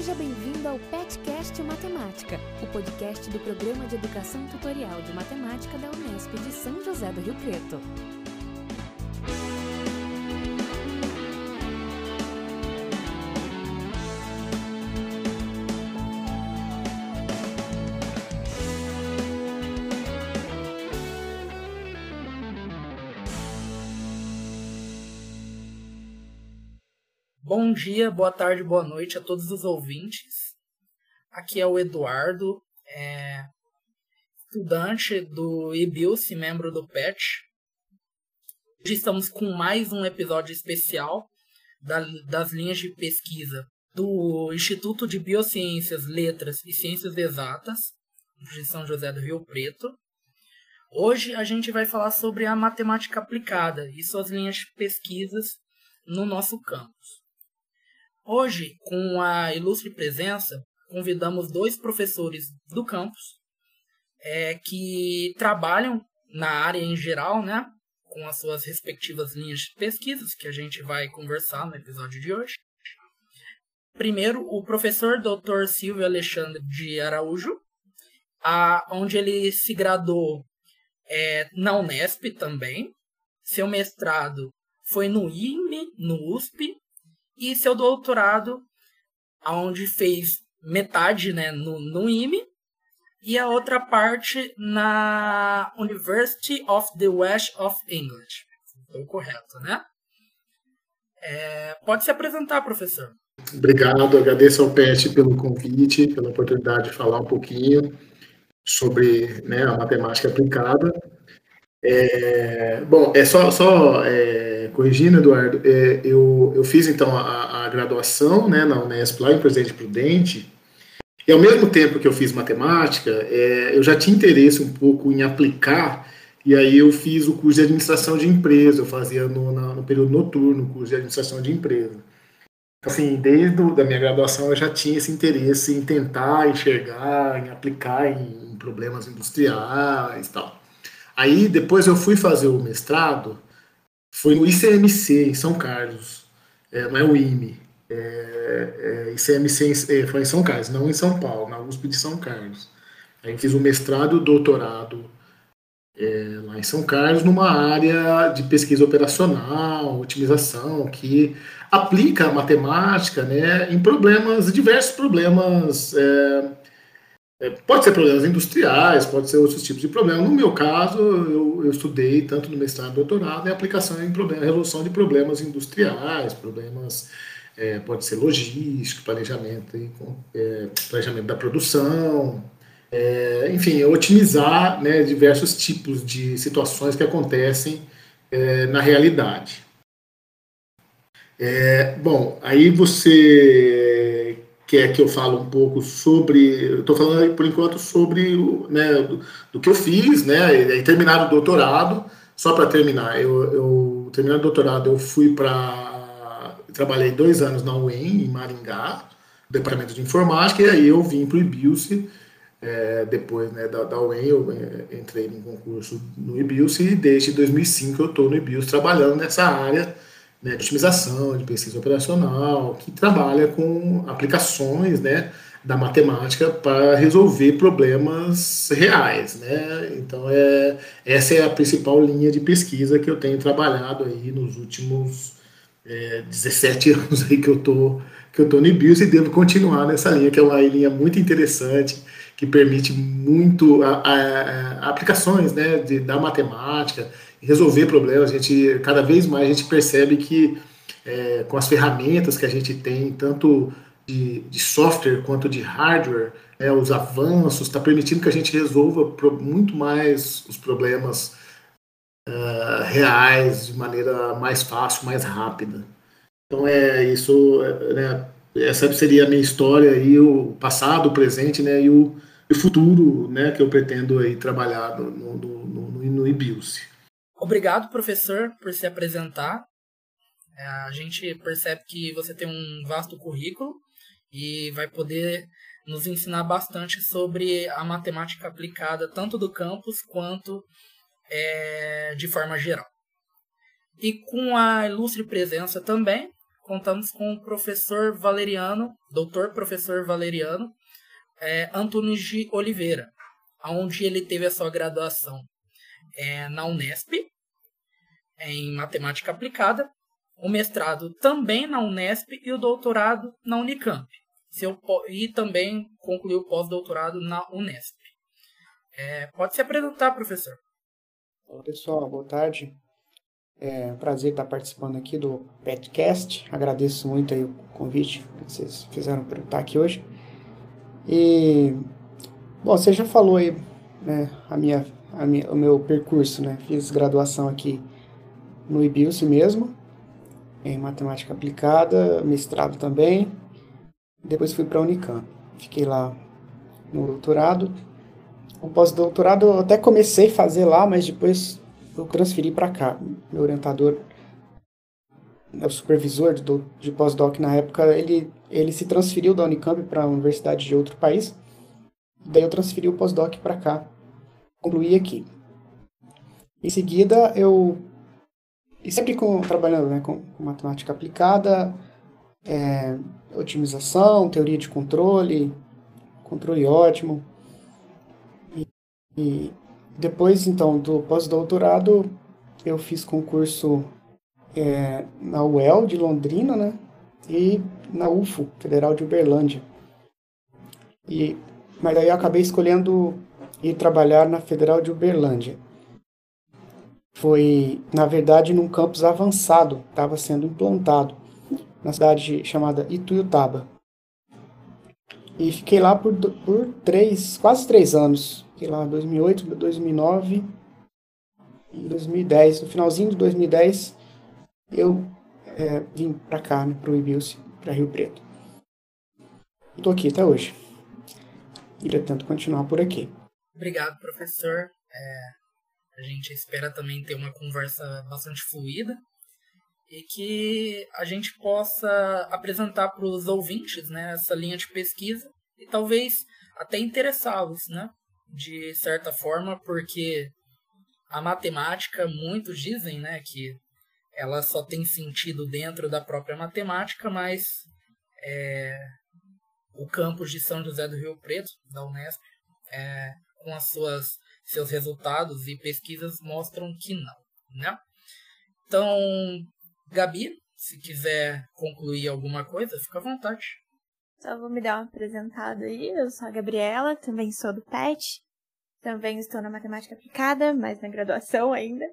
Seja bem-vindo ao PetCast Matemática, o podcast do Programa de Educação Tutorial de Matemática da Unesp de São José do Rio Preto. Bom dia, boa tarde, boa noite a todos os ouvintes. Aqui é o Eduardo, é, estudante do IBILS, membro do PET. Hoje estamos com mais um episódio especial da, das linhas de pesquisa do Instituto de Biociências, Letras e Ciências Exatas, de São José do Rio Preto. Hoje a gente vai falar sobre a matemática aplicada e suas linhas de pesquisas no nosso campus. Hoje, com a ilustre presença, convidamos dois professores do campus é, que trabalham na área em geral, né, com as suas respectivas linhas de pesquisas, que a gente vai conversar no episódio de hoje. Primeiro, o professor Dr. Silvio Alexandre de Araújo, a, onde ele se graduou é, na Unesp também. Seu mestrado foi no IME, no USP, e seu doutorado, onde fez metade né, no, no IME e a outra parte na University of the West of England. Foi correto, né? É, pode se apresentar, professor. Obrigado, agradeço ao PET pelo convite, pela oportunidade de falar um pouquinho sobre né, a matemática aplicada. É, bom, é só, só é, corrigindo, Eduardo, é, eu, eu fiz então a, a, graduação né, na Unesp lá em Presidente Prudente, e ao mesmo tempo que eu fiz matemática, é, eu já tinha interesse um pouco em aplicar, e aí eu fiz o curso de administração de empresa, eu fazia no, na, no período noturno o curso de administração de empresa. Assim, desde a minha graduação eu já tinha esse interesse em tentar enxergar, em aplicar em, em problemas industriais e tal. Aí depois eu fui fazer o mestrado, foi no ICMC, em São Carlos, é, não é o IME, é, é, ICMC é, foi em São Carlos, não em São Paulo, na USP de São Carlos. Aí fiz o mestrado e o doutorado é, lá em São Carlos, numa área de pesquisa operacional, otimização, que aplica a matemática né, em problemas, diversos problemas é, é, pode ser problemas industriais, pode ser outros tipos de problemas. No meu caso, eu, eu estudei tanto no mestrado e doutorado em aplicação em problema, resolução de problemas industriais, problemas é, pode ser logístico, planejamento, é, planejamento da produção, é, enfim, otimizar né, diversos tipos de situações que acontecem é, na realidade. É, bom, aí você quer que eu fale um pouco sobre. Estou falando por enquanto sobre né, do, do, que eu fiz, né? E terminar o doutorado. Só para terminar, eu, eu terminar o doutorado, eu fui para. Trabalhei dois anos na UEM, em Maringá, departamento de informática, e aí eu vim para o IBILSE. É, depois né, da, da UEM, eu é, entrei em concurso no IBILSE e desde 2005 eu estou no IBILSE trabalhando nessa área né, de otimização, de pesquisa operacional, que trabalha com aplicações né, da matemática para resolver problemas reais. Né? Então, é, essa é a principal linha de pesquisa que eu tenho trabalhado aí nos últimos é, 17 anos aí que eu tô que eu estou no IBIOS e devo continuar nessa linha, que é uma linha muito interessante, que permite muito a, a, a aplicações né, de, da matemática, resolver problemas. A gente, cada vez mais, a gente percebe que é, com as ferramentas que a gente tem, tanto de, de software quanto de hardware, é, os avanços, está permitindo que a gente resolva pro, muito mais os problemas uh, reais de maneira mais fácil, mais rápida. Então é isso, é, né, essa seria a minha história aí, o passado, o presente, né, e o, e o futuro, né, que eu pretendo aí trabalhar no, no, no, no, no IBIUS. Obrigado, professor, por se apresentar. É, a gente percebe que você tem um vasto currículo e vai poder nos ensinar bastante sobre a matemática aplicada, tanto do campus quanto é, de forma geral. E com a ilustre presença também, contamos com o professor Valeriano, doutor professor Valeriano é, Antunes de Oliveira, onde ele teve a sua graduação é, na Unesp, em matemática aplicada, o mestrado também na Unesp e o doutorado na Unicamp. Seu, e também concluiu o pós-doutorado na Unesp. É, pode se apresentar, professor. Olá, pessoal. Boa tarde. É um prazer estar participando aqui do podcast. Agradeço muito aí o convite que vocês fizeram para estar aqui hoje. E, bom, você já falou aí né, a minha, a minha, o meu percurso, né? Fiz graduação aqui no IBILS mesmo, em matemática aplicada, mestrado também. Depois fui para a Unicamp. Fiquei lá no doutorado. O pós-doutorado eu até comecei a fazer lá, mas depois eu transferi para cá. Meu orientador, o supervisor de, de pós-doc na época, ele, ele se transferiu da Unicamp para a universidade de outro país. Daí eu transferi o pós-doc para cá. Concluí aqui. Em seguida, eu e sempre com, trabalhando né, com matemática aplicada, é, otimização, teoria de controle, controle ótimo. E, e depois, então, do pós-doutorado, eu fiz concurso é, na UEL de Londrina, né? E na UFO, Federal de Uberlândia. E, mas aí eu acabei escolhendo ir trabalhar na Federal de Uberlândia foi, na verdade, num campus avançado, estava sendo implantado, na cidade chamada Ituiutaba. E fiquei lá por, por três, quase três anos. Fiquei lá em 2008, 2009 e 2010. No finalzinho de 2010, eu é, vim para cá, né, para o Ibilce, para Rio Preto. Estou aqui até hoje. E pretendo continuar por aqui. Obrigado, professor. É, a gente espera também ter uma conversa bastante fluida e que a gente possa apresentar para os ouvintes né, essa linha de pesquisa e talvez até interessá-los, né, de certa forma, porque a matemática, muitos dizem né, que ela só tem sentido dentro da própria matemática, mas é, o campus de São José do Rio Preto, da Unesp, é, com as suas seus resultados e pesquisas mostram que não, né? Então, Gabi, se quiser concluir alguma coisa, fica à vontade. Só vou me dar uma apresentada aí. Eu sou a Gabriela, também sou do PET. Também estou na matemática aplicada, mas na graduação ainda.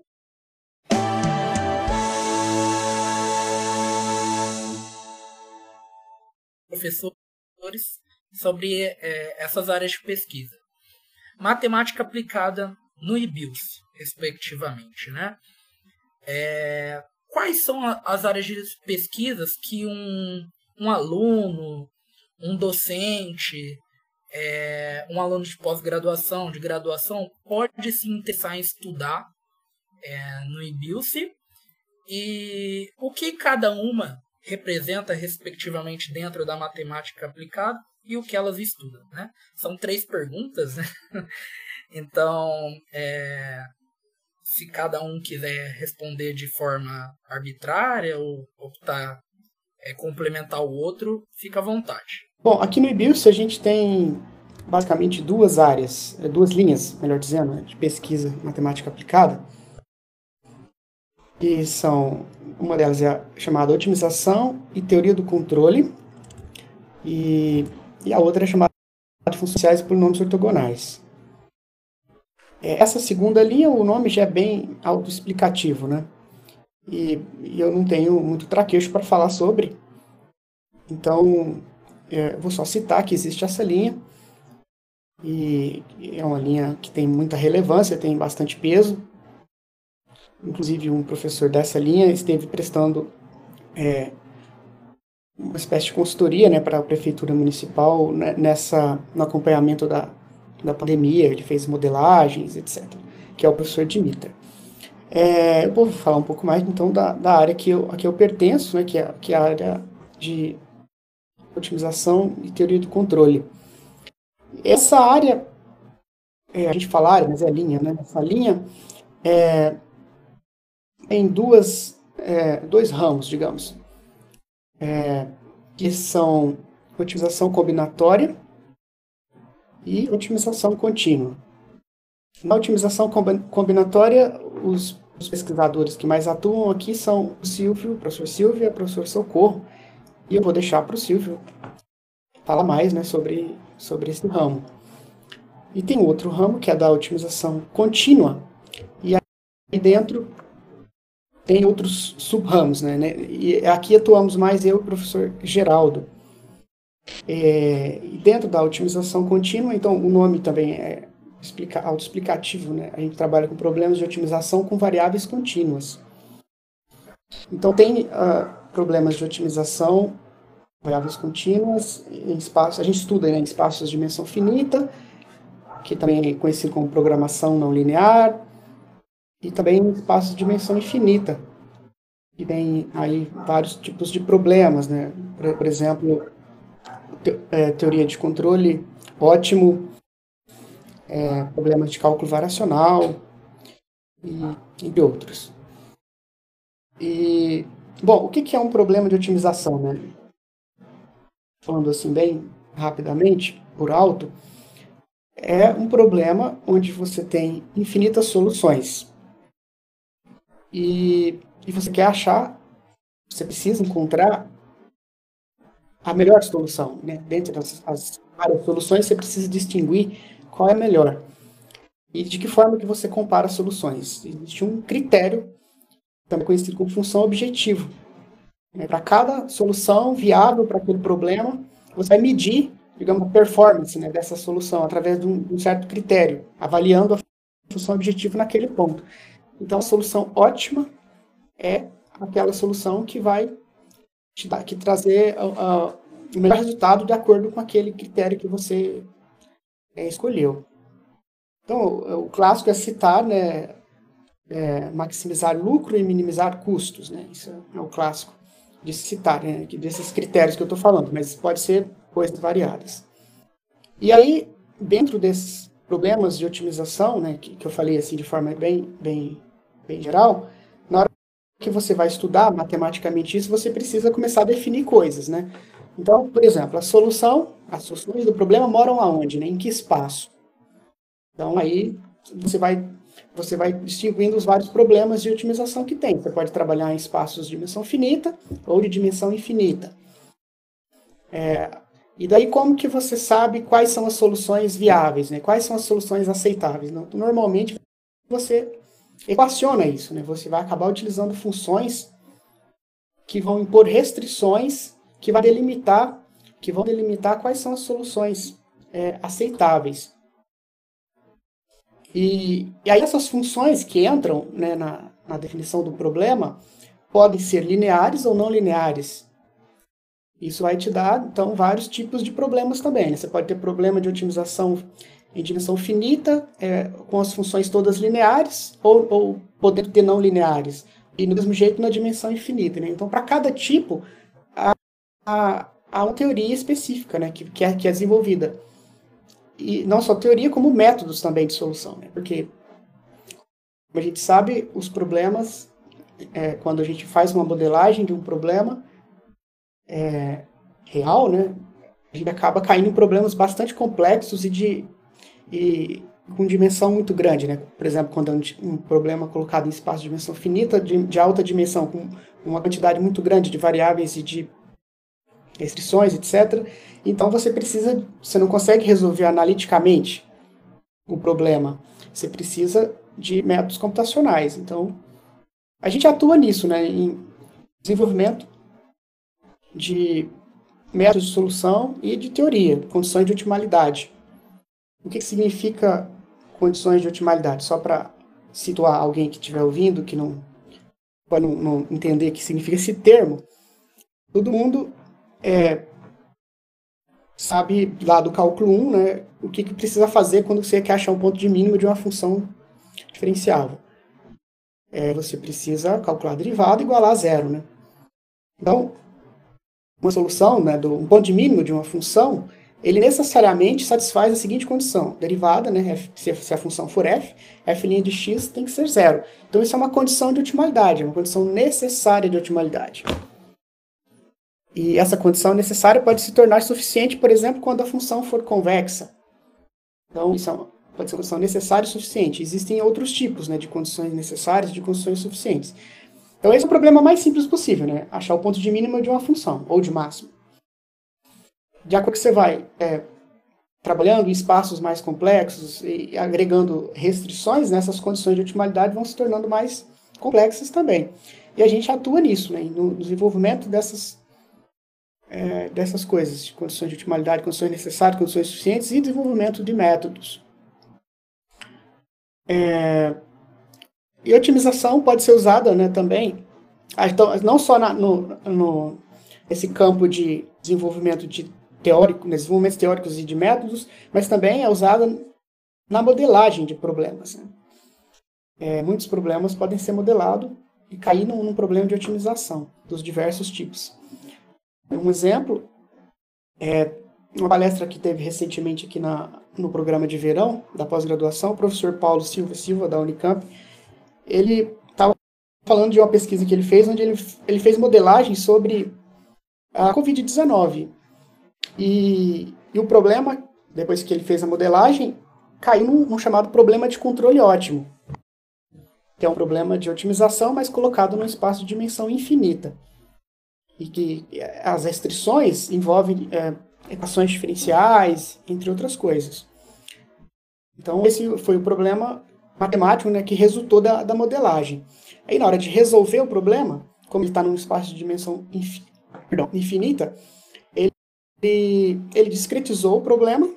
Professores sobre é, essas áreas de pesquisa matemática aplicada no IBILS, respectivamente. Né? É, quais são as áreas de pesquisas que um, um aluno, um docente, é, um aluno de pós-graduação, de graduação, pode se interessar em estudar é, no IBILSE e o que cada uma representa respectivamente dentro da matemática aplicada e o que elas estudam, né? São três perguntas, né? Então, é, se cada um quiser responder de forma arbitrária ou optar é, complementar o outro, fica à vontade. Bom, aqui no IBIUS a gente tem basicamente duas áreas, é, duas linhas, melhor dizendo, né, de pesquisa matemática aplicada. E são, uma delas é chamada otimização e teoria do controle. E e a outra é chamada de funções por nomes ortogonais. É, essa segunda linha, o nome já é bem autoexplicativo, né? E, e eu não tenho muito traquejo para falar sobre. Então, é, vou só citar que existe essa linha. E é uma linha que tem muita relevância, tem bastante peso. Inclusive, um professor dessa linha esteve prestando é, uma espécie de consultoria né, para a prefeitura municipal né, nessa no acompanhamento da, da pandemia, ele fez modelagens, etc., que é o professor Dimitra. É, eu vou falar um pouco mais então da, da área que eu, a que eu pertenço, né, que, é, que é a área de otimização e teoria do controle. Essa área, é, a gente fala área, mas é linha, né? Essa linha é, tem duas, é, dois ramos, digamos. É, que são otimização combinatória e otimização contínua. Na otimização combinatória, os, os pesquisadores que mais atuam aqui são o Silvio, o professor Silvio e o professor Socorro. E eu vou deixar para o Silvio falar mais né, sobre, sobre esse ramo. E tem outro ramo que é da otimização contínua. E aí dentro tem outros sub-ramos. Né, né? E aqui atuamos mais eu e o professor Geraldo. É, dentro da otimização contínua, então o nome também é explica, autoexplicativo, né? A gente trabalha com problemas de otimização com variáveis contínuas. Então tem uh, problemas de otimização variáveis contínuas em espaços, a gente estuda né, em espaços de dimensão finita, que também é conhecido como programação não linear, e também espaços de dimensão infinita, que tem aí vários tipos de problemas, né? Por, por exemplo, te, é, teoria de controle ótimo, é, problemas de cálculo variacional, e, outros. E, bom, o que, que é um problema de otimização, né? Falando assim bem rapidamente, por alto, é um problema onde você tem infinitas soluções. E, e você quer achar, você precisa encontrar a melhor solução. Né? Dentre as, as várias soluções, você precisa distinguir qual é a melhor. E de que forma que você compara soluções. Existe um critério, também conhecido como função objetivo. Né? Para cada solução viável para aquele problema, você vai medir, digamos, a performance né, dessa solução através de um, de um certo critério, avaliando a função objetivo naquele ponto. Então, a solução ótima é aquela solução que vai te dar, que trazer uh, o melhor resultado de acordo com aquele critério que você é, escolheu. Então, o clássico é citar, né, é, maximizar lucro e minimizar custos, né? Isso é o clássico de citar, né, desses critérios que eu estou falando, mas pode ser coisas variadas. E aí, dentro desses problemas de otimização, né, que, que eu falei assim de forma bem, bem, bem geral, na hora que você vai estudar matematicamente isso, você precisa começar a definir coisas, né? Então, por exemplo, a solução, as soluções do problema moram aonde, né? Em que espaço? Então, aí você vai você vai distinguindo os vários problemas de otimização que tem. Você pode trabalhar em espaços de dimensão finita ou de dimensão infinita. É, e daí como que você sabe quais são as soluções viáveis, né? Quais são as soluções aceitáveis? Normalmente você equaciona isso, né? Você vai acabar utilizando funções que vão impor restrições que vai delimitar, que vão delimitar quais são as soluções é, aceitáveis. E, e, aí essas funções que entram né, na, na definição do problema podem ser lineares ou não lineares. Isso vai te dar, então, vários tipos de problemas também. Né? Você pode ter problema de otimização em dimensão finita, é, com as funções todas lineares, ou, ou podendo ter não lineares. E do mesmo jeito na dimensão infinita. Né? Então, para cada tipo, há, há uma teoria específica né, que, que, é, que é desenvolvida. E não só teoria, como métodos também de solução. Né? Porque, como a gente sabe, os problemas, é, quando a gente faz uma modelagem de um problema é, real, né, a gente acaba caindo em problemas bastante complexos e de e com dimensão muito grande, né? Por exemplo, quando é um, um problema colocado em espaço de dimensão finita, de, de, alta dimensão, com uma quantidade muito grande de variáveis e de restrições, etc. Então você precisa, você não consegue resolver analiticamente o problema. Você precisa de métodos computacionais. Então a gente atua nisso, né, em desenvolvimento de métodos de solução e de teoria, condições de otimalidade. O que, que significa condições de otimalidade? Só para situar alguém que estiver ouvindo, que não pode não, não entender o que significa esse termo, todo mundo é, sabe lá do cálculo 1, né, o que, que precisa fazer quando você quer achar um ponto de mínimo de uma função diferenciável. É, você precisa calcular a derivada igualar a zero. Né? Então, uma solução, né, do, um ponto de mínimo de uma função, ele necessariamente satisfaz a seguinte condição. Derivada, né, f, se, se, a função for f, f' de x tem que ser zero. Então, isso é uma condição de otimalidade, é uma condição necessária de otimalidade. E essa condição necessária pode se tornar suficiente, por exemplo, quando a função for convexa. Então, isso é pode ser uma condição necessária e suficiente. Existem outros tipos né, de condições necessárias e de condições suficientes. Então, esse é o problema mais simples possível, né? Achar o ponto de mínimo de uma função, ou de máximo. De acordo que você vai é, trabalhando em espaços mais complexos e agregando restrições, né, condições de otimalidade vão se tornando mais complexas também. E a gente atua nisso, né, no desenvolvimento dessas é, dessas coisas, de condições de otimalidade, condições necessárias, condições suficientes e desenvolvimento de métodos. É, e otimização pode ser usada né, também, ah, então, não só na, no, no, esse campo de desenvolvimento de teórico, desenvolvimentos teóricos e de métodos, mas também é usada na modelagem de problemas. Né? É, muitos problemas podem ser modelados e cair num, num problema de otimização dos diversos tipos. Um exemplo é uma palestra que teve recentemente aqui na, no programa de verão da pós-graduação, o professor Paulo Silva Silva, da Unicamp, ele estava falando de uma pesquisa que ele fez, onde ele, ele fez modelagem sobre a Covid-19. E, e, o problema, depois que ele fez a modelagem, caiu num, num chamado problema de controle ótimo, que é um problema de otimização, mas colocado num espaço de dimensão infinita e que as restrições envolvem é, equações diferenciais, entre outras coisas. Então, esse foi o problema matemático né, que resultou da, da modelagem. Aí, na hora de resolver o problema, como ele está num espaço de dimensão infi, perdão, infinita, ele discretizou o problema.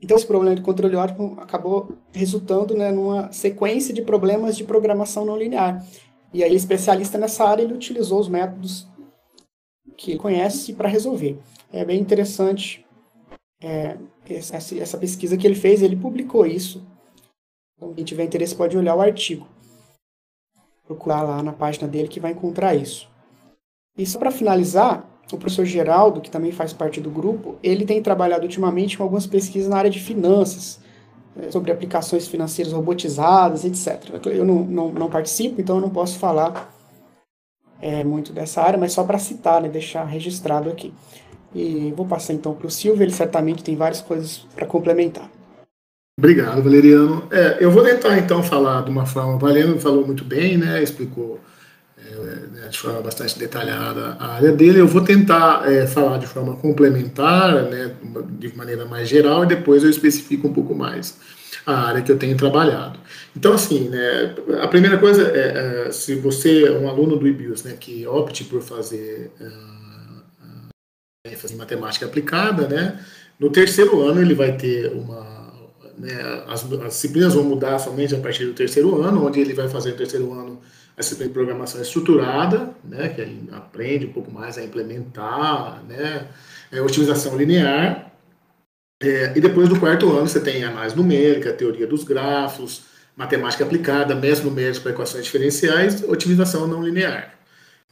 Então, esse problema de controle ótimo acabou resultando né, numa sequência de problemas de programação não linear. E aí, especialista nessa área, ele utilizou os métodos que ele conhece para resolver. É bem interessante é, essa, essa pesquisa que ele fez, ele publicou isso. Então, quem tiver interesse pode olhar o artigo. Procurar lá na página dele que vai encontrar isso. E só para finalizar, o professor Geraldo, que também faz parte do grupo, ele tem trabalhado ultimamente com algumas pesquisas na área de finanças, é, sobre aplicações financeiras robotizadas, etc. Eu não, não, não participo, então eu não posso falar é, muito dessa área, mas só para citar, né, deixar registrado aqui. E vou passar então para o Silvio, ele certamente tem várias coisas para complementar. Obrigado, Valeriano. É, eu vou tentar então falar de uma forma. O Valeriano falou muito bem, né, explicou é, né, de forma bastante detalhada a área dele. Eu vou tentar é, falar de forma complementar, né, de maneira mais geral, e depois eu especifico um pouco mais a área que eu tenho trabalhado. Então, assim, né, a primeira coisa é, é se você é um aluno do IBIOS, né, que opte por fazer uh, ênfase em matemática aplicada, né, no terceiro ano ele vai ter uma, né, as, as, disciplinas vão mudar somente a partir do terceiro ano, onde ele vai fazer no terceiro ano a disciplina de programação estruturada, né, que ele aprende um pouco mais a implementar, né, é, otimização linear, é, e depois do quarto ano você tem análise numérica, teoria dos grafos, matemática aplicada, mesmo numéricos para equações diferenciais, otimização não linear.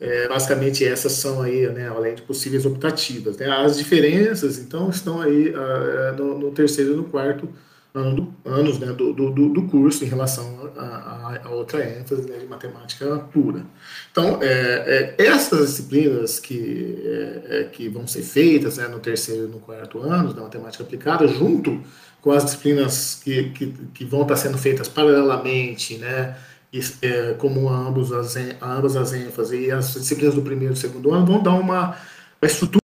É, basicamente essas são aí, né, além de possíveis optativas. Né? As diferenças, então, estão aí uh, no, no, terceiro e no quarto ano do, anos né, do, do, do, curso em relação a, a, a outra ênfase né, de matemática pura. Então, é, é, essas disciplinas que, é, é, que vão ser feitas né, no terceiro e no quarto ano da matemática aplicada, junto com as disciplinas que, que, que vão estar sendo feitas paralelamente, né, é, como ambos as, ambas as ênfases e as disciplinas do primeiro e segundo ano, vão dar uma, uma estrutura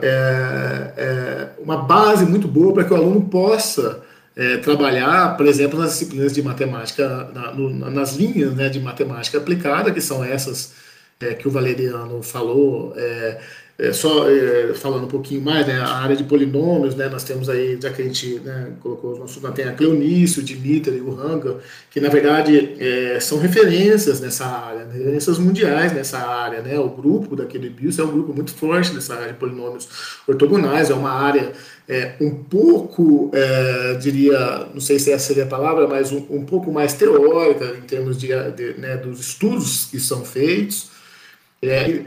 é, uma base muito boa para que o aluno possa é, trabalhar, por exemplo, nas disciplinas de matemática, na, no, nas linhas né, de matemática aplicada, que são essas é, que o Valeriano falou, é, é, só é, falando um pouquinho mais, né, a área de polinômios, né, nós temos aí, já que a gente né, colocou os nossos, tem a Cleonice, o Dimitri e o Ranga, que na verdade é, são referências nessa área, né, referências mundiais nessa área, né, o grupo daquele BIOS é um grupo muito forte nessa área de polinômios ortogonais, é uma área é, um pouco, é, diria, não sei se essa seria a palavra, mas um, um pouco mais teórica em termos de, de né, dos estudos que são feitos, é,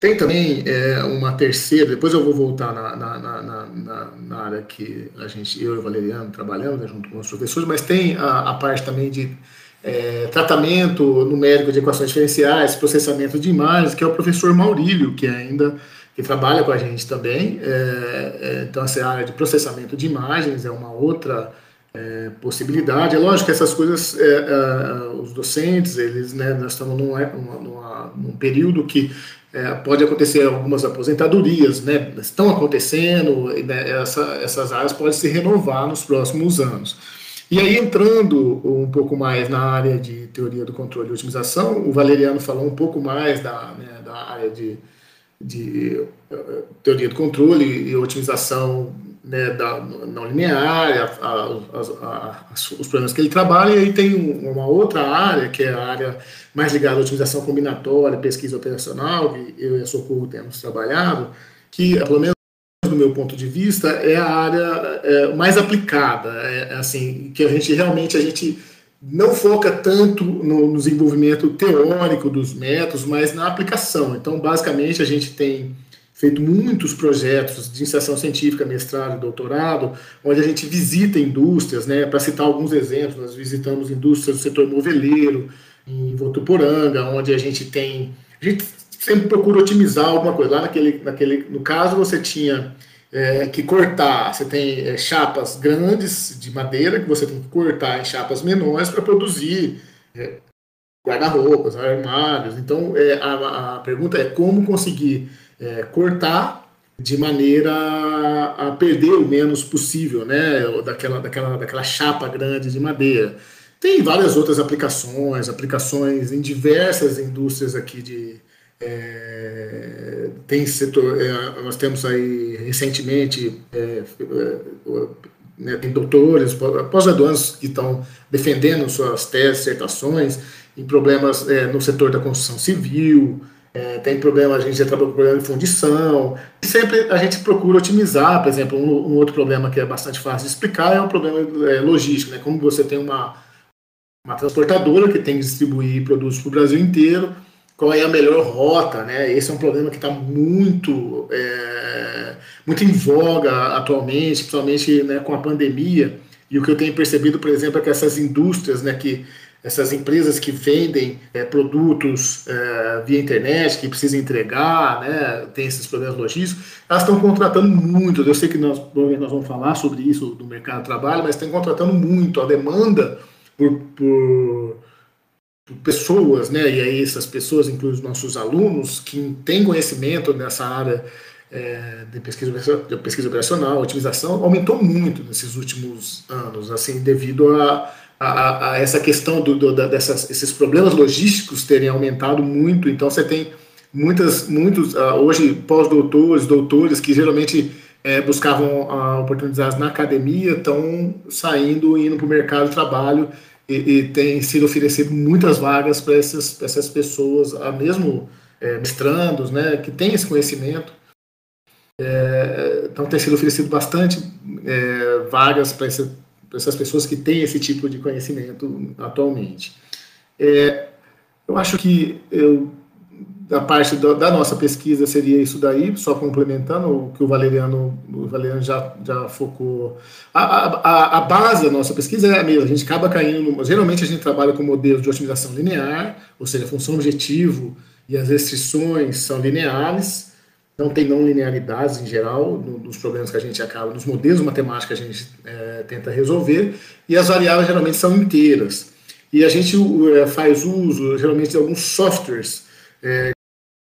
tem também é, uma terceira, depois eu vou voltar na, na, na, na, área que a gente, eu e o Valeriano trabalhamos né, junto com os professores, mas tem a, a parte também de é, tratamento numérico de equações diferenciais, processamento de imagens, que é o professor Maurílio, que ainda que trabalha com a gente também. É, é, então, essa área de processamento de imagens é uma outra é, possibilidade. É lógico que essas coisas, é, é, os docentes, eles, né, nós estamos num, numa, num período que é, pode acontecer algumas aposentadorias, né, estão acontecendo, né, essa, essas áreas podem se renovar nos próximos anos. E aí, entrando um pouco mais na área de teoria do controle e otimização, o Valeriano falou um pouco mais da, né, da área de, de uh, teoria do controle e otimização né, da, não linear, a, a, a, os problemas que ele trabalha, e aí tem uma outra área, que é a área mais ligada à otimização combinatória, pesquisa operacional, que eu e a Socorro temos trabalhado, que, pelo menos do meu ponto de vista, é a área é, mais aplicada, é, assim, que a gente realmente a gente não foca tanto no desenvolvimento teórico dos métodos, mas na aplicação. Então, basicamente, a gente tem feito muitos projetos de iniciação científica, mestrado e doutorado, onde a gente visita indústrias, né, para citar alguns exemplos, nós visitamos indústrias do setor moveleiro, em Votuporanga, onde a gente tem, a gente sempre procura otimizar alguma coisa. Lá naquele, naquele no caso, você tinha é, que cortar, você tem é, chapas grandes de madeira que você tem que cortar em chapas menores para produzir é, guarda-roupas, armários. Então, é, a, a, pergunta é como conseguir é, cortar de maneira a perder o menos possível, né, daquela, daquela, daquela chapa grande de madeira. Tem várias outras aplicações, aplicações em diversas indústrias aqui de, é, tem setor, é, nós temos aí recentemente é, é né, tem doutores, pós-graduandos que estão defendendo suas teses, dissertações em problemas é, no setor da construção civil, é, tem problema, a gente já trabalhou com problema de fundição, e sempre a gente procura otimizar, por exemplo, um, um, outro problema que é bastante fácil de explicar é o problema logístico, né, como você tem uma, uma transportadora que tem que distribuir produtos para o Brasil inteiro, qual é a melhor rota, né? Esse é um problema que está muito, é, muito em voga atualmente, principalmente né, com a pandemia. E o que eu tenho percebido, por exemplo, é que essas indústrias, né, que essas empresas que vendem é, produtos é, via internet, que precisam entregar, né, tem esses problemas logísticos, elas estão contratando muito. Eu sei que nós, nós vamos falar sobre isso do mercado de trabalho, mas estão contratando muito. A demanda por, por pessoas, né, e aí essas pessoas incluem os nossos alunos que têm conhecimento nessa área é, de, pesquisa, de pesquisa operacional, otimização, aumentou muito nesses últimos anos, assim, devido a, a, a essa questão do, do, dessas, esses problemas logísticos terem aumentado muito, então você tem muitas, muitos, uh, hoje pós-doutores, doutores que geralmente é, buscavam uh, oportunidades na academia, estão saindo indo para o mercado de trabalho e, e tem sido oferecido muitas vagas para essas, essas pessoas, a mesmo é, mestrandos, né, que têm esse conhecimento. É, então tem sido oferecido bastante é, vagas para essa, essas pessoas que têm esse tipo de conhecimento atualmente. É, eu acho que eu da parte do, da nossa pesquisa seria isso daí, só complementando o que o Valeriano, o Valeriano já, já focou. A, a, a base da nossa pesquisa é a mesma, a gente acaba caindo, no, geralmente a gente trabalha com modelos de otimização linear, ou seja, a função objetivo e as restrições são lineares, não tem não linearidades em geral no, nos problemas que a gente acaba, nos modelos matemáticos que a gente é, tenta resolver, e as variáveis geralmente são inteiras. E a gente é, faz uso, geralmente, de alguns softwares é,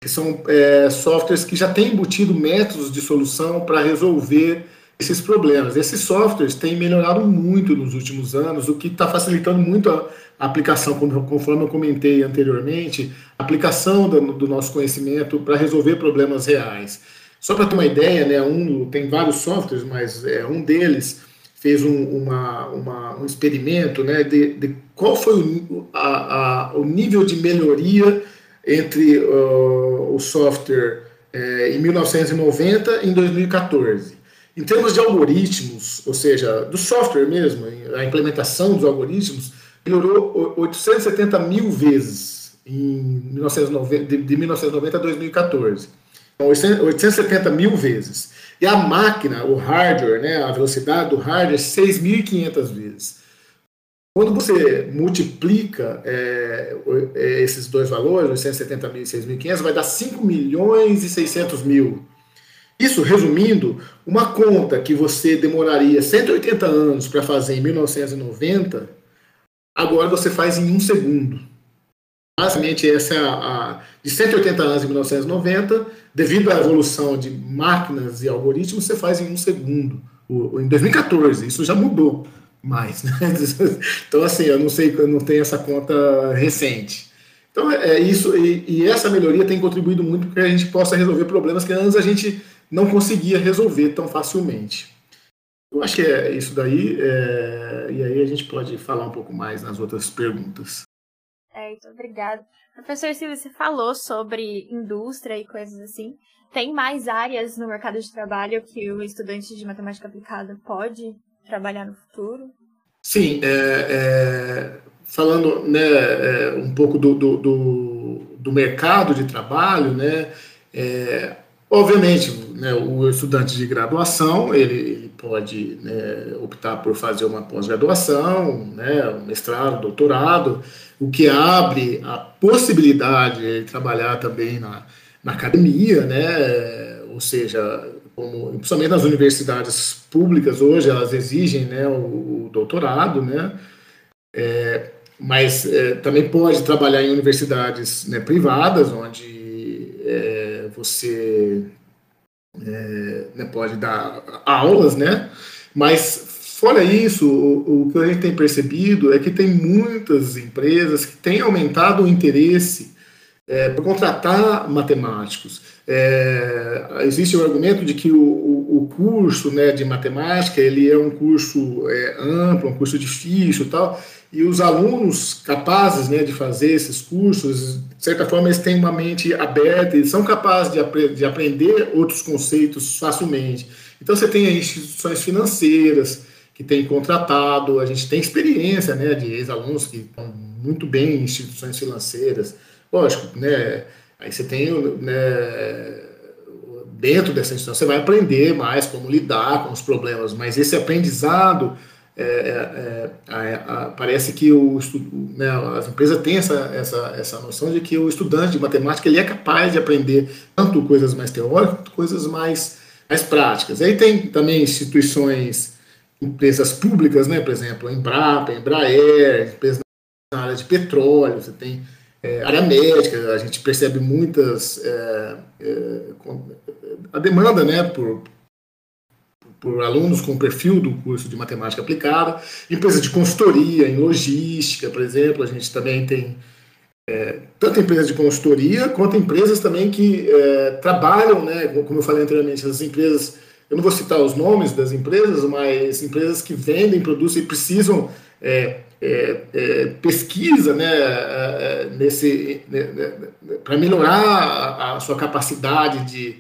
que são softwares que já têm embutido métodos de solução para resolver esses problemas. Esses softwares têm melhorado muito nos últimos anos, o que está facilitando muito a, aplicação, conforme eu comentei anteriormente, a aplicação do, do nosso conhecimento para resolver problemas reais. Só para ter uma ideia, né, um, tem vários softwares, mas é, um deles fez um, uma, uma, um experimento né, de, de qual foi o, a, a, o nível de melhoria entre uh, o software é, em 1990 e em 2014. Em termos de algoritmos, ou seja, do software mesmo, a implementação dos algoritmos, melhorou 870 mil vezes em 1990, de, de 1990 a 2014. Então, 870 mil vezes. E a máquina, o hardware, né, a velocidade do hardware, 6.500 vezes. Quando você multiplica é, é esses dois valores, 870 mil e 6.500, vai dar 5 milhões e 600 mil. Isso, resumindo, uma conta que você demoraria 180 anos para fazer em 1990, agora você faz em um segundo. Basicamente, essa é a, a, de 180 anos em 1990, devido à evolução de máquinas e algoritmos, você faz em um segundo. O, em 2014, isso já mudou mais. Né? Então, assim, eu não sei, eu não tenho essa conta recente. Então, é, é isso, e, e essa melhoria tem contribuído muito para que a gente possa resolver problemas que antes a gente não conseguia resolver tão facilmente. Eu acho que é isso daí, é, e aí a gente pode falar um pouco mais nas outras perguntas. É, muito obrigada. Professor Silvio, você falou sobre indústria e coisas assim. Tem mais áreas no mercado de trabalho que o estudante de matemática aplicada pode trabalhar no futuro? Sim, é, é, falando né, é, um pouco do, do, do, do, mercado de trabalho, né, é, obviamente, né, o estudante de graduação ele, ele pode né, optar por fazer uma pós-graduação, né, um mestrado, doutorado, o que abre a possibilidade de trabalhar também na, na academia, né, ou seja, como, principalmente nas universidades públicas hoje, elas exigem né, o, o doutorado, né, é, mas é, também pode trabalhar em universidades né, privadas, onde é, você é, né, pode dar aulas, né, mas fora isso, o, o que a gente tem percebido é que tem muitas empresas que têm aumentado o interesse é, para contratar matemáticos. É, existe o argumento de que o, o, curso né, de matemática ele é um curso é, amplo, um curso difícil tal, e os alunos capazes né, de fazer esses cursos, de certa forma, eles têm uma mente aberta, eles são capazes de, ap de aprender outros conceitos facilmente. Então, você tem instituições financeiras que têm contratado, a gente tem experiência né, de ex-alunos que estão muito bem em instituições financeiras, Lógico, né? Aí você tem, né, dentro dessa instituição, você vai aprender mais como lidar com os problemas, mas esse aprendizado, é, é, é, parece que o, né, as empresas têm essa, essa, essa noção de que o estudante de matemática ele é capaz de aprender tanto coisas mais teóricas quanto coisas mais, mais práticas. Aí tem também instituições, empresas públicas, né, por exemplo, a Embrapa, a Embraer, empresas na área de petróleo, você tem é, área médica, a gente percebe muitas. É, é, a demanda né, por, por alunos com perfil do curso de matemática aplicada, empresas de consultoria, em logística, por exemplo, a gente também tem é, tanto empresas de consultoria quanto empresas também que é, trabalham, né, como eu falei anteriormente, as empresas, eu não vou citar os nomes das empresas, mas empresas que vendem produtos e precisam é, é, é, pesquisa né, é, é, nesse né, né, para melhorar a, a, sua capacidade de,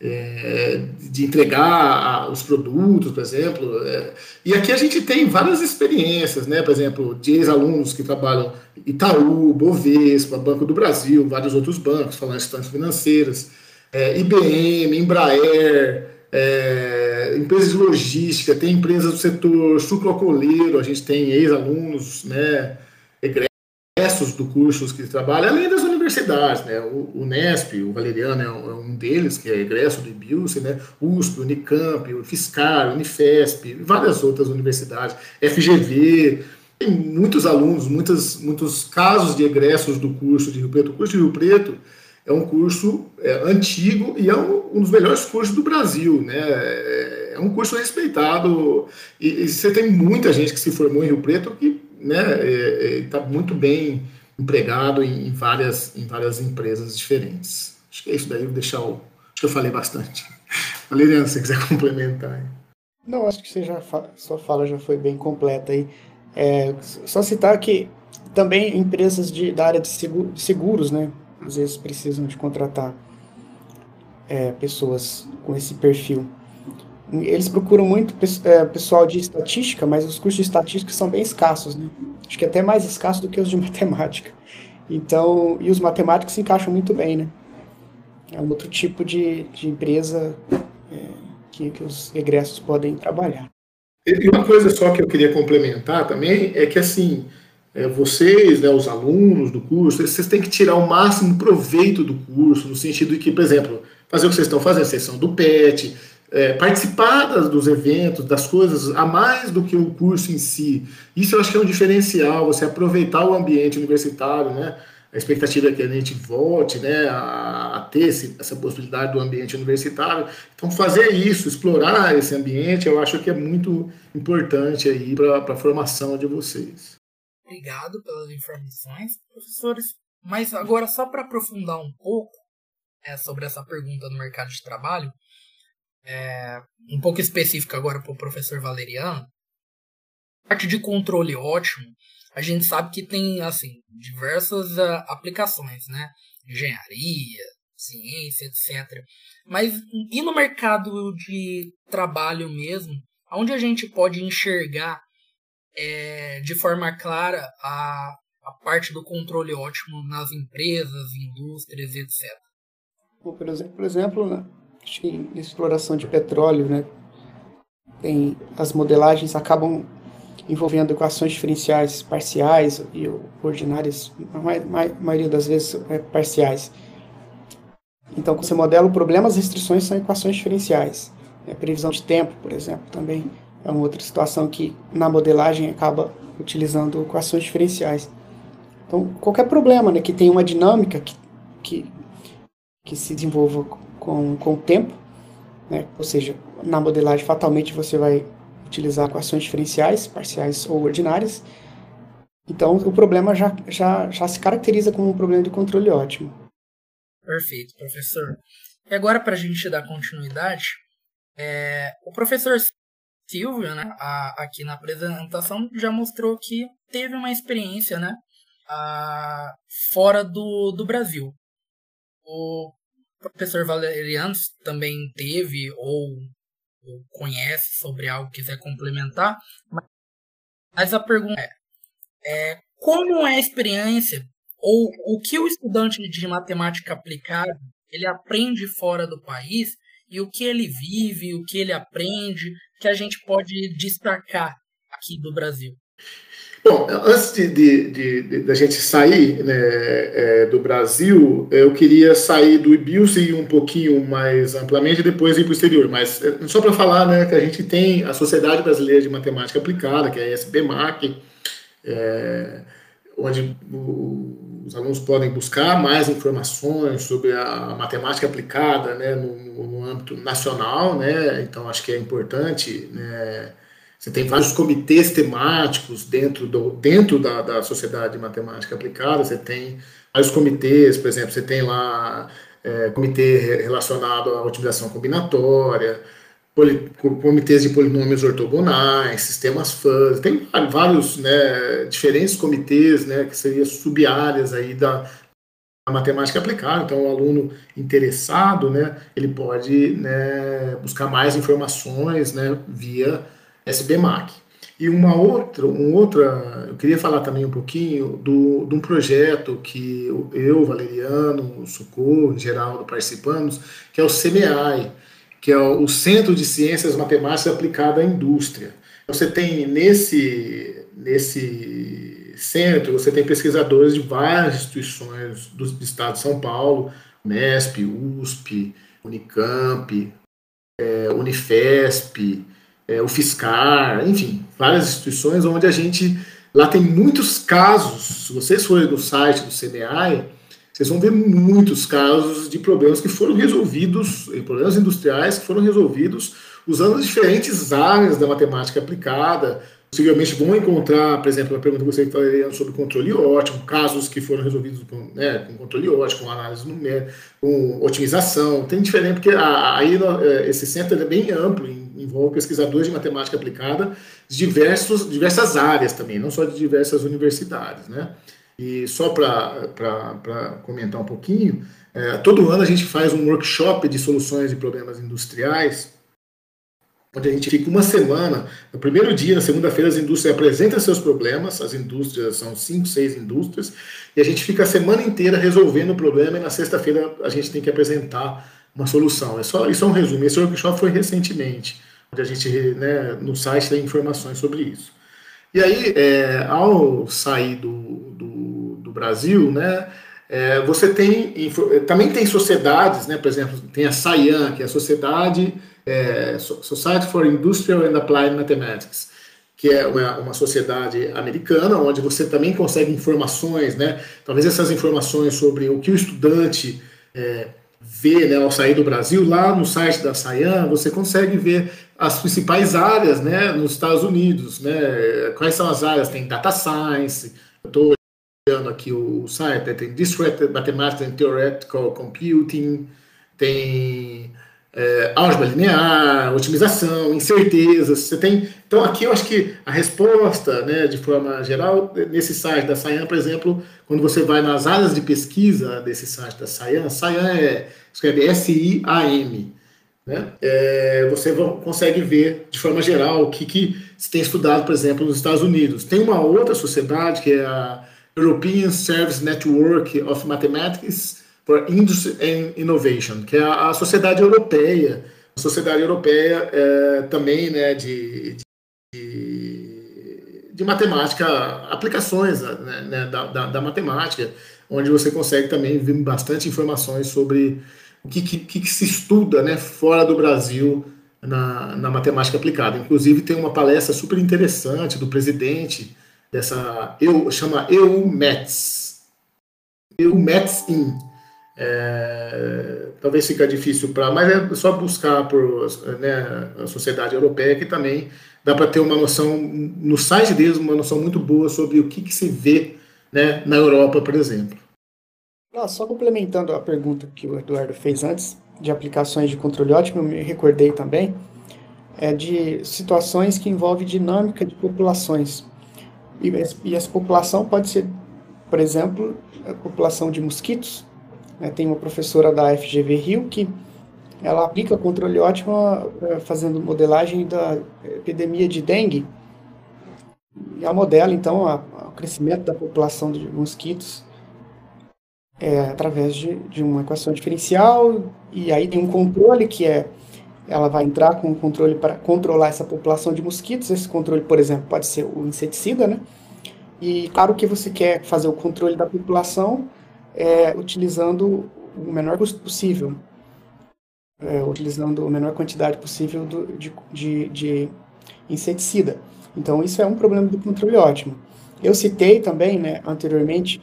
é, de entregar os produtos, por exemplo. É. e aqui a gente tem várias experiências, né, por exemplo, de ex-alunos que trabalham Itaú, Bovespa, Banco do Brasil, vários outros bancos, falando de instituições financeiras, IBM, Embraer, é, empresas de logística, tem empresas do setor sucrocoleiro, a gente tem ex-alunos, né, do cursos que trabalham, além das universidades, né, o, o NESP, o Valeriano é um, é deles, que é egresso do IBIUSE, né, USP, Unicamp, o Fiscar, Unifesp, várias outras universidades, FGV, tem muitos alunos, muitas, muitos casos de egressos do curso de Rio Preto. O curso de Rio Preto é um curso é, antigo e é um, um, dos melhores cursos do Brasil, né? É, é um curso respeitado e, e, você tem muita gente que se formou em Rio Preto que, né, está é, é muito bem empregado em, em, várias em várias empresas diferentes. Acho que é isso daí. Vou deixar o, acho que eu falei bastante. Valeriano, se você quiser complementar. Não, acho que você já sua fala já foi bem completa aí. É, só citar que também empresas de, da área de seguros, né? às vezes precisam de contratar é, pessoas com esse perfil. Eles procuram muito é, pessoal de estatística, mas os cursos de estatística são bem escassos, né? Acho que até mais escassos do que os de matemática. Então, e os matemáticos se encaixam muito bem, né? É um outro tipo de, de empresa é, que, que os egressos podem trabalhar. E uma coisa só que eu queria complementar também é que, assim, é, vocês, né, os alunos do curso, vocês têm que tirar o máximo proveito do curso, no sentido de que, por exemplo, fazer o que vocês estão fazendo, a sessão do PET, é, participar dos eventos, das coisas, a mais do que o curso em si. Isso eu acho que é um diferencial, você aproveitar o ambiente universitário, né? A expectativa é que a gente volte né, a, a ter esse, essa possibilidade do ambiente universitário. Então, fazer isso, explorar esse ambiente, eu acho que é muito importante aí para a formação de vocês. Obrigado pelas informações, professores. Mas agora, só para aprofundar um pouco é, sobre essa pergunta do mercado de trabalho, é, um pouco específica agora para o professor Valeriano, parte de controle ótimo, a gente sabe que tem assim diversas uh, aplicações, né? Engenharia, ciência, etc. Mas e no mercado de trabalho mesmo, onde a gente pode enxergar é, de forma clara a, a parte do controle ótimo nas empresas, indústrias, etc. Por exemplo, por exemplo em exploração de petróleo, né? Tem, as modelagens acabam envolvendo equações diferenciais parciais e ordinárias, a maioria das vezes é parciais. Então, quando você modela o problema, as restrições são equações diferenciais. Previsão de tempo, por exemplo, também é uma outra situação que na modelagem acaba utilizando equações diferenciais. Então, qualquer problema né, que tenha uma dinâmica que, que, que se desenvolva com, com o tempo, né, ou seja, na modelagem fatalmente você vai utilizar equações diferenciais, parciais ou ordinárias. Então, o problema já, já, já se caracteriza como um problema de controle ótimo. Perfeito, professor. E agora, para a gente dar continuidade, é, o professor Silvio, né, a, aqui na apresentação, já mostrou que teve uma experiência né, a, fora do, do Brasil. O professor Valeriano também teve ou, ou, conhece sobre algo, quiser complementar. Mas a pergunta é, é como é a experiência ou o que o estudante de matemática aplicada ele aprende fora do país e o que ele vive, o que ele aprende, que a gente pode destacar aqui do Brasil? Bom, antes de, de, de, de da gente sair né, é, do Brasil, eu queria sair do IBIUS e um pouquinho mais amplamente e depois ir para o exterior. Mas é, só para falar né, que a gente tem a Sociedade Brasileira de Matemática Aplicada, que é a SBMAC, é, onde os alunos podem buscar mais informações sobre a matemática aplicada né, no, no âmbito nacional. Né, então, acho que é importante. Né, você tem vários comitês temáticos dentro, do, dentro da, da Sociedade de Matemática Aplicada, você tem vários comitês, por exemplo, você tem lá é, comitê relacionado à otimização combinatória, poli, comitês de polinômios ortogonais, sistemas fuzzy, tem vários né, diferentes comitês, né, que seriam sub-áreas aí da, da matemática aplicada, então o aluno interessado, né, ele pode né, buscar mais informações né, via SBMAC. E uma outra, um outra, eu queria falar também um pouquinho do, de um projeto que eu, Valeriano, Socorro, Geraldo participamos, que é o CMEAI, que é o Centro de Ciências Matemáticas Aplicadas à Indústria. Você tem nesse, nesse centro, você tem pesquisadores de várias instituições do, do estado de São Paulo, Unesp, USP, Unicamp, é, Unifesp, é, o Fiscar, enfim, várias instituições onde a gente. Lá tem muitos casos, se vocês forem no site do CNI, vocês vão ver muitos casos de problemas que foram resolvidos, problemas industriais que foram resolvidos usando diferentes áreas da matemática aplicada. Possivelmente vão encontrar, por exemplo, a pergunta que você falaria sobre controle ótimo, casos que foram resolvidos com, né, com controle ótimo, com análise numérica, com otimização. Tem diferente, porque aí é, esse centro é bem amplo envolve pesquisadores de matemática aplicada de diversos, diversas áreas também, não só de diversas universidades, né? E só para comentar um pouquinho, é, todo ano a gente faz um workshop de soluções de problemas industriais, onde a gente fica uma semana. No primeiro dia, na segunda-feira, as indústrias apresentam seus problemas, as indústrias são cinco, seis indústrias, e a gente fica a semana inteira resolvendo o problema, e na sexta-feira a gente tem que apresentar uma solução. É só, isso é um resumo. Esse workshop foi recentemente onde a gente, né, no site tem informações sobre isso. E aí, é, ao sair do, do, do Brasil, né, é, você tem, também tem sociedades, né, por exemplo, tem a SAIAN, que é a Sociedade, é, Society for Industrial and Applied Mathematics, que é uma, uma sociedade americana, onde você também consegue informações, né, talvez essas informações sobre o que o estudante é, vê né, ao sair do Brasil, lá no site da SAIAN, você consegue ver as principais áreas né, nos Estados Unidos. Né, quais são as áreas? Tem Data Science, estou olhando aqui o site, né, tem Distributed Mathematics and Theoretical Computing, tem é, álgebra linear, otimização, incertezas. Você tem. Então, aqui eu acho que a resposta, né, de forma geral, nesse site da Sayan, por exemplo, quando você vai nas áreas de pesquisa desse site da Sayan, Sayan é, escreve S-I-A-M. Né? É, você consegue ver de forma geral o que, que se tem estudado, por exemplo, nos Estados Unidos. Tem uma outra sociedade que é a European Service Network of Mathematics Industry and Innovation, que é a, a sociedade europeia, a sociedade europeia é, também né, de, de, de, matemática, aplicações né, né, da, da, da, matemática, onde você consegue também ver bastante informações sobre o que, que, que se estuda né, fora do Brasil na, na matemática aplicada. Inclusive tem uma palestra super interessante do presidente dessa, eu, chama EUMETS, EUMETS IN, é, talvez fica difícil para, mas é só buscar por né, a sociedade europeia que também dá para ter uma noção no site deles uma noção muito boa sobre o que, que se vê né, na Europa, por exemplo. Ah, só complementando a pergunta que o Eduardo fez antes de aplicações de controle ótimo, eu me recordei também é de situações que envolvem dinâmica de populações. E, e essa população pode ser, por exemplo, a população de mosquitos, né, tem uma professora da FGV Rio que ela aplica controle ótimo é, fazendo modelagem da epidemia de dengue. E ela modela, então, a, o crescimento da população de mosquitos é, através de, de uma equação diferencial, e aí tem um controle que é, ela vai entrar com um controle para controlar essa população de mosquitos, esse controle, por exemplo, pode ser o inseticida, né? E claro que você quer fazer o controle da população é, utilizando o menor custo possível, é, utilizando a menor quantidade possível do, de, de, de, inseticida. Então, isso é um problema do controle ótimo. Eu citei também, né, anteriormente,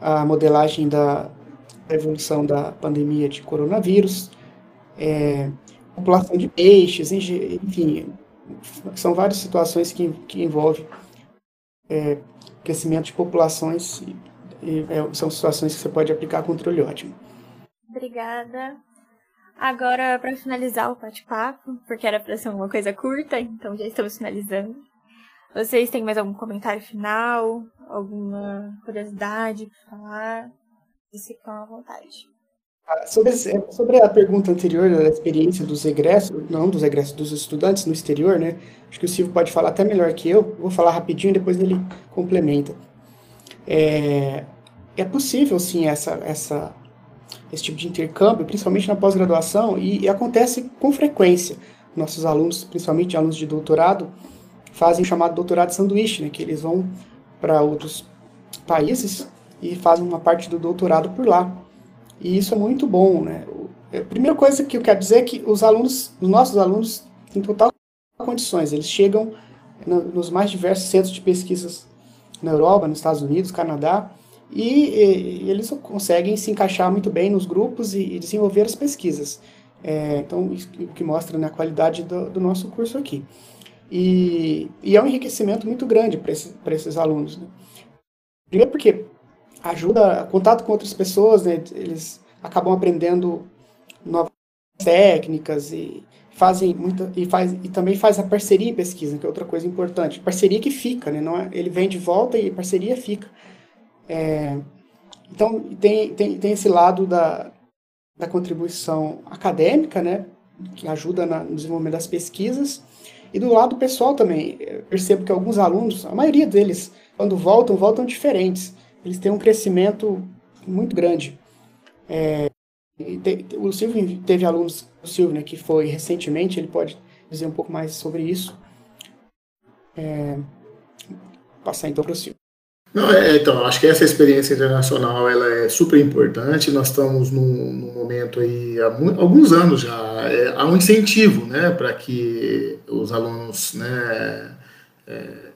a modelagem da evolução da pandemia de coronavírus, é, população de peixes, enfim, são várias situações que, que envolvem é, crescimento de populações e é, são situações que você pode aplicar controle ótimo. Obrigada. Agora, para finalizar o bate-papo, porque era para ser uma coisa curta, então já estamos finalizando. Vocês têm mais algum comentário final? Alguma curiosidade para falar? Se ficam à vontade. Ah, sobre, sobre a pergunta anterior da experiência dos egressos, não dos egressos, dos estudantes no exterior, né? Acho que o Silvio pode falar até melhor que eu. Vou falar rapidinho, depois ele complementa. É, é possível, sim, essa, essa, esse tipo de intercâmbio, principalmente na pós-graduação, e, e, acontece com frequência. Nossos alunos, principalmente alunos de doutorado, fazem o chamado doutorado sanduíche, né, que eles vão para outros países e fazem uma parte do doutorado por lá. E isso é muito bom. Né? A primeira coisa que eu quero dizer é que os alunos, os nossos alunos, têm total condições. Eles chegam nos mais diversos centros de pesquisas na Europa, nos Estados Unidos, Canadá, e, e eles conseguem se encaixar muito bem nos grupos e, e desenvolver as pesquisas. É, então, o que mostra né, a qualidade do, do, nosso curso aqui. E, e, é um enriquecimento muito grande para esse, esses alunos. Né? Primeiro porque ajuda contato com outras pessoas, né? eles acabam aprendendo novas técnicas e fazem muita e faz e também faz a parceria em pesquisa, que é outra coisa importante. Parceria que fica, né? Não é, ele vem de volta e parceria fica. É, então tem, tem, tem esse lado da, da contribuição acadêmica, né? Que ajuda na, no desenvolvimento das pesquisas. E do lado pessoal também, percebo que alguns alunos, a maioria deles, quando voltam, voltam diferentes. Eles têm um crescimento muito grande. É, o Silvio teve alunos, o Silvio, né, que foi recentemente, ele pode dizer um pouco mais sobre isso. É, passar então para o Silvio. Não, é, então, acho que essa experiência internacional ela é super importante. Nós estamos num, num momento aí, há alguns anos já, é, há um incentivo né, para que os alunos né, é,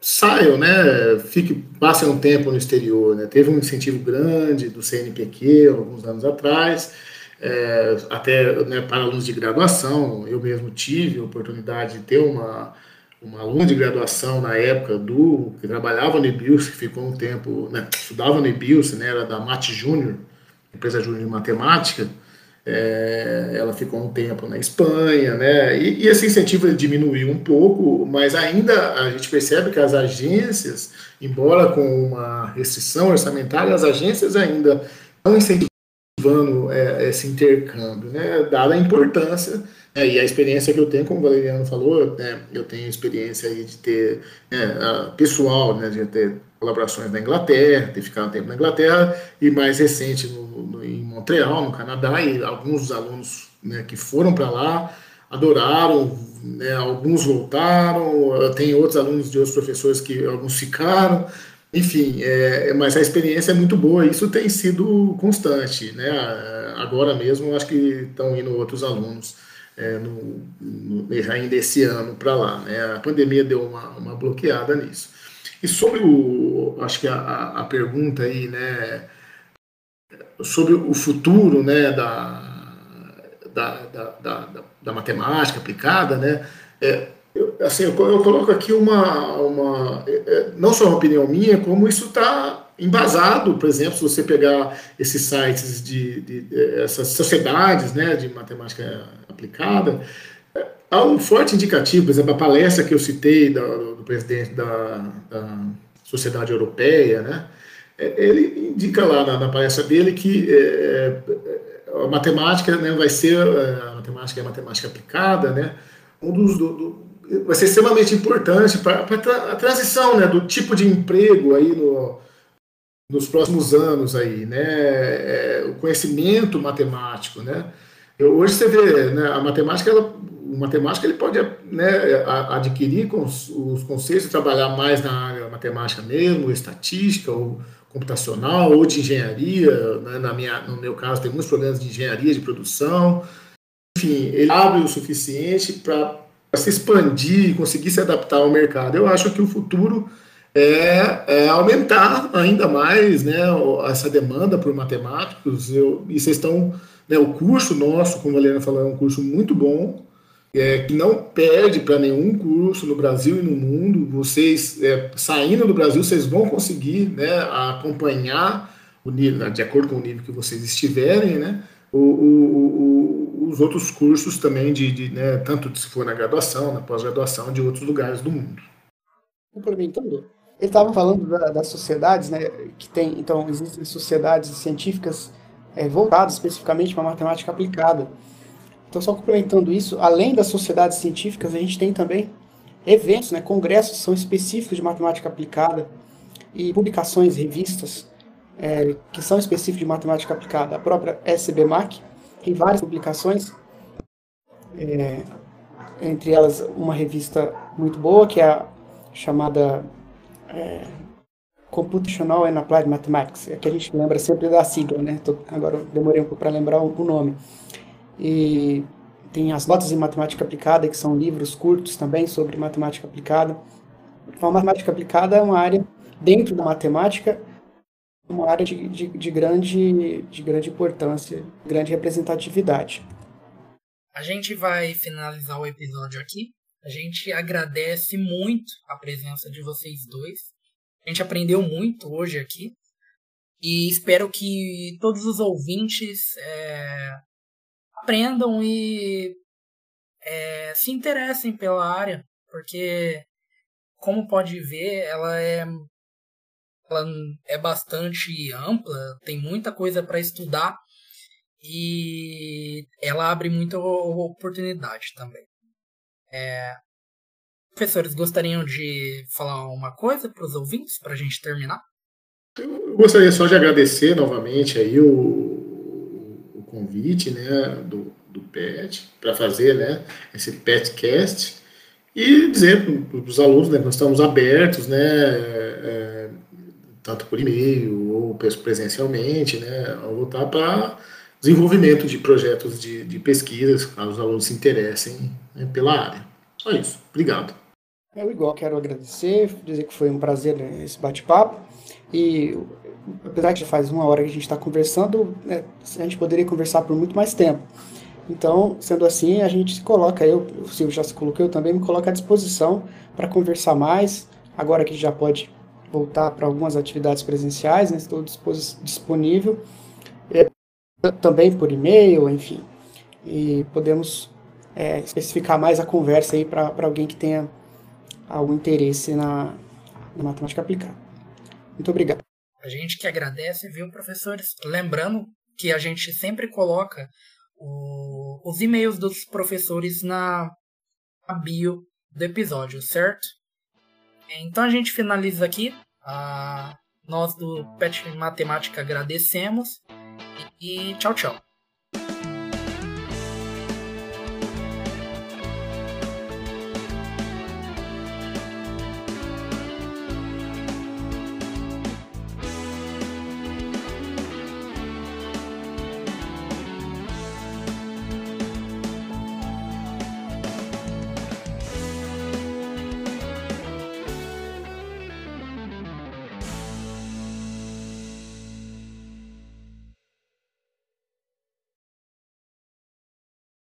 saiam, né, fiquem, passem um tempo no exterior. Né. Teve um incentivo grande do CNPq alguns anos atrás, é, até né, para alunos de graduação. Eu mesmo tive a oportunidade de ter uma uma aluna de graduação na época do que trabalhava no Ebilse, que ficou um tempo, né, estudava no Ebilse, né, era da Mate Júnior, empresa júnior de matemática, é, ela ficou um tempo na Espanha, né, e, e, esse incentivo diminuiu um pouco, mas ainda a gente percebe que as agências, embora com uma restrição orçamentária, as agências ainda estão incentivando é, esse intercâmbio, né, dada a importância é, e a experiência que eu tenho, como o Valeriano falou, né, eu tenho experiência aí de ter né, pessoal, né, de ter colaborações na Inglaterra, ter ficado um tempo na Inglaterra, e mais recente no, Montreal, no Canadá, e alguns alunos né, que foram para lá adoraram, né, alguns voltaram, tem outros alunos de outros professores que alguns ficaram, enfim, é, mas a experiência é muito boa, isso tem sido constante, né, agora mesmo acho que estão indo outros alunos é, no, no, ainda esse ano para lá. Né? A pandemia deu uma, uma bloqueada nisso. E sobre o, acho que a, a pergunta aí, né, sobre o futuro, né, da, da, da, da, da matemática aplicada, né, é, eu, assim, eu, eu, coloco aqui uma, uma, é, é, não só uma opinião minha, como isso está embasado, por exemplo, se você pegar esses sites de, de, de essas sociedades, né, de matemática aplicada, há um forte indicativo, por exemplo, a palestra que eu citei do, do presidente da, da, Sociedade Europeia, né, é, ele indica lá na, na palestra dele que é, é, a matemática né, vai ser, é, a matemática é a matemática aplicada, né, um dos, do, do, vai ser extremamente importante para a transição né, do tipo de emprego aí no, nos próximos anos aí, né, é, o conhecimento matemático, né, Hoje você vê, né, a matemática, ela, o matemático ele pode né, adquirir os, os conceitos trabalhar mais na área matemática mesmo, estatística, ou computacional, ou de engenharia. Né, na minha, no meu caso, tem muitos problemas de engenharia de produção. Enfim, ele abre o suficiente para se expandir e conseguir se adaptar ao mercado. Eu acho que o futuro é, é aumentar ainda mais né, essa demanda por matemáticos. Eu, e vocês estão né, o curso nosso, como a Helena falou, é um curso muito bom, é, que não perde para nenhum curso no Brasil e no mundo. Vocês, é, saindo do Brasil, vocês vão conseguir né, acompanhar o nível, né, de acordo com o nível que vocês estiverem, né, o, o, o, os outros cursos também, de, de né, tanto se for na graduação, na pós-graduação, de outros lugares do mundo. Complementando, ele estava falando da, das sociedades, né, que tem, então, existem sociedades científicas é, voltado especificamente para matemática aplicada. Então, só complementando isso, além das sociedades científicas, a gente tem também eventos, né, congressos são específicos de matemática aplicada e publicações, revistas é, que são específicas de matemática aplicada. A própria SBMAC tem várias publicações, é, entre elas uma revista muito boa que é a chamada é, Computational and Applied Mathematics, é que a gente lembra sempre da sigla, né? Tô, agora demorei um pouco para lembrar o, o, nome. E tem as notas em matemática aplicada, que são livros curtos também sobre matemática aplicada. Então, a matemática aplicada é uma área dentro da matemática, uma área de, de, de grande, de grande importância, grande representatividade. A gente vai finalizar o episódio aqui. A gente agradece muito a presença de vocês dois. A gente aprendeu muito hoje aqui. E espero que todos os ouvintes é, aprendam e é, se interessem pela área, porque, como pode ver, ela é, ela é bastante ampla, tem muita coisa para estudar e ela abre muita oportunidade também. É, Professores, gostariam de falar uma coisa para os ouvintes, para a gente terminar? Eu gostaria só de agradecer novamente aí o, convite né, do, do PET, para fazer né, esse PETcast, e dizer para os alunos né, que nós estamos abertos, né, é, tanto por e-mail ou presencialmente, né, a voltar para desenvolvimento de projetos de, de pesquisas, caso os alunos se interessem né, pela área. Só isso. Obrigado. Eu igual quero agradecer, dizer que foi um prazer né, esse bate-papo. E apesar que já faz uma hora que a gente está conversando, né, a gente poderia conversar por muito mais tempo. Então, sendo assim, a gente se coloca, eu, o Silvio já se colocou, eu também me coloco à disposição para conversar mais. Agora que já pode voltar para algumas atividades presenciais, né, estou disponível. É, também por e-mail, enfim. E podemos é, especificar mais a conversa aí para alguém que tenha algum interesse na, na matemática aplicada. Muito obrigado. A gente que agradece, viu, professores? Lembrando que a gente sempre coloca o, os e-mails dos professores na, na bio do episódio, certo? Então a gente finaliza aqui. A, nós do PET Matemática agradecemos e tchau, tchau.